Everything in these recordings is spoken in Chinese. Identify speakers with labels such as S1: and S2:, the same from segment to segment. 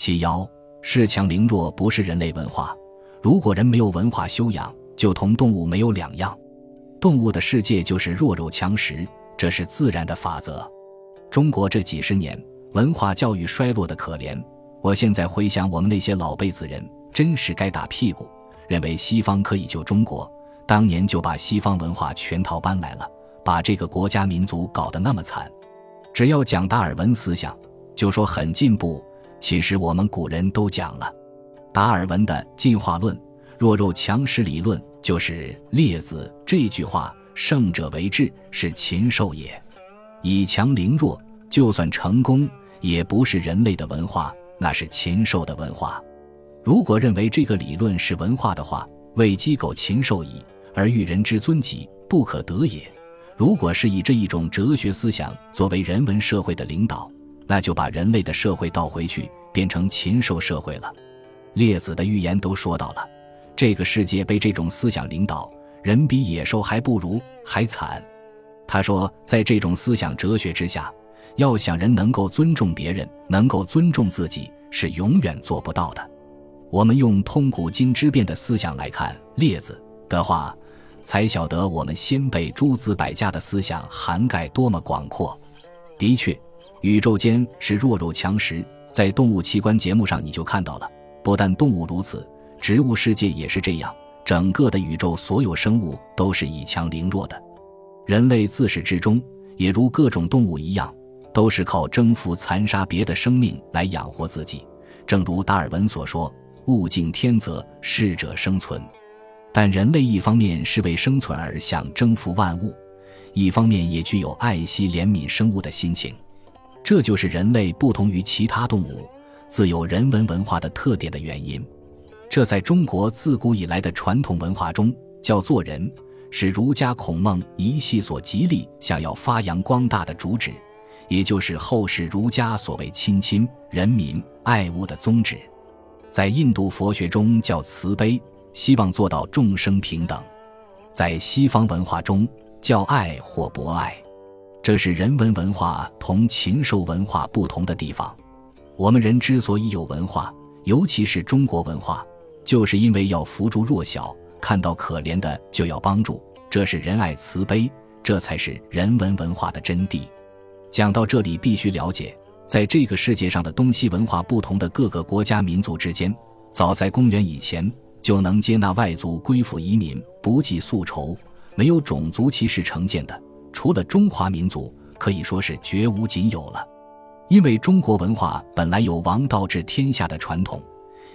S1: 其爻恃强凌弱不是人类文化。如果人没有文化修养，就同动物没有两样。动物的世界就是弱肉强食，这是自然的法则。中国这几十年文化教育衰落的可怜。我现在回想，我们那些老辈子人，真是该打屁股。认为西方可以救中国，当年就把西方文化全套搬来了，把这个国家民族搞得那么惨。只要讲达尔文思想，就说很进步。其实我们古人都讲了，达尔文的进化论、弱肉强食理论，就是列子这句话：“胜者为智，是禽兽也；以强凌弱，就算成功，也不是人类的文化，那是禽兽的文化。”如果认为这个理论是文化的话，为鸡狗禽兽矣，而欲人之尊己，不可得也。如果是以这一种哲学思想作为人文社会的领导，那就把人类的社会倒回去，变成禽兽社会了。列子的预言都说到了，这个世界被这种思想领导，人比野兽还不如，还惨。他说，在这种思想哲学之下，要想人能够尊重别人，能够尊重自己，是永远做不到的。我们用通古今之变的思想来看列子的话，才晓得我们先辈诸子百家的思想涵盖多么广阔。的确，宇宙间是弱肉强食，在动物器官节目上你就看到了。不但动物如此，植物世界也是这样。整个的宇宙，所有生物都是以强凌弱的。人类自始至终，也如各种动物一样，都是靠征服、残杀别的生命来养活自己。正如达尔文所说。物竞天择，适者生存。但人类一方面是为生存而想征服万物，一方面也具有爱惜怜悯生物的心情。这就是人类不同于其他动物、自有人文文化的特点的原因。这在中国自古以来的传统文化中叫做人，是儒家孔孟一系所极力想要发扬光大的主旨，也就是后世儒家所谓亲亲人民爱物的宗旨。在印度佛学中叫慈悲，希望做到众生平等；在西方文化中叫爱或博爱，这是人文文化同禽兽文化不同的地方。我们人之所以有文化，尤其是中国文化，就是因为要扶助弱小，看到可怜的就要帮助，这是仁爱慈悲，这才是人文文化的真谛。讲到这里，必须了解。在这个世界上的东西文化不同的各个国家民族之间，早在公元以前就能接纳外族归附移民，不计宿仇，没有种族歧视成见的，除了中华民族，可以说是绝无仅有了。因为中国文化本来有王道治天下的传统，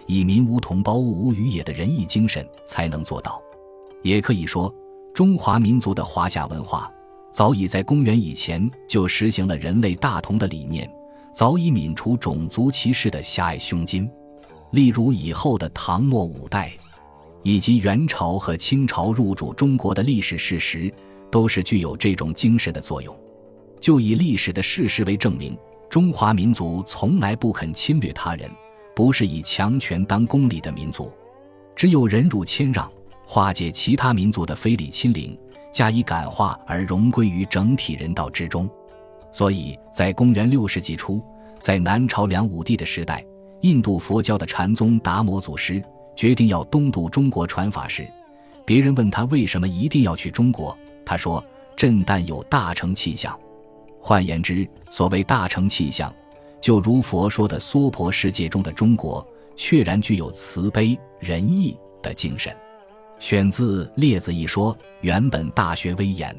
S1: 以民无同胞，物无与也的仁义精神才能做到。也可以说，中华民族的华夏文化早已在公元以前就实行了人类大同的理念。早已泯除种族歧视的狭隘胸襟，例如以后的唐末五代，以及元朝和清朝入主中国的历史事实，都是具有这种精神的作用。就以历史的事实为证明，中华民族从来不肯侵略他人，不是以强权当公理的民族，只有忍辱谦让，化解其他民族的非礼亲凌，加以感化而融归于整体人道之中。所以在公元六世纪初，在南朝梁武帝的时代，印度佛教的禅宗达摩祖师决定要东渡中国传法时，别人问他为什么一定要去中国，他说：“朕但有大成气象。”换言之，所谓大成气象，就如佛说的娑婆世界中的中国，确然具有慈悲仁义的精神。选自《列子》一说，原本《大学》威严。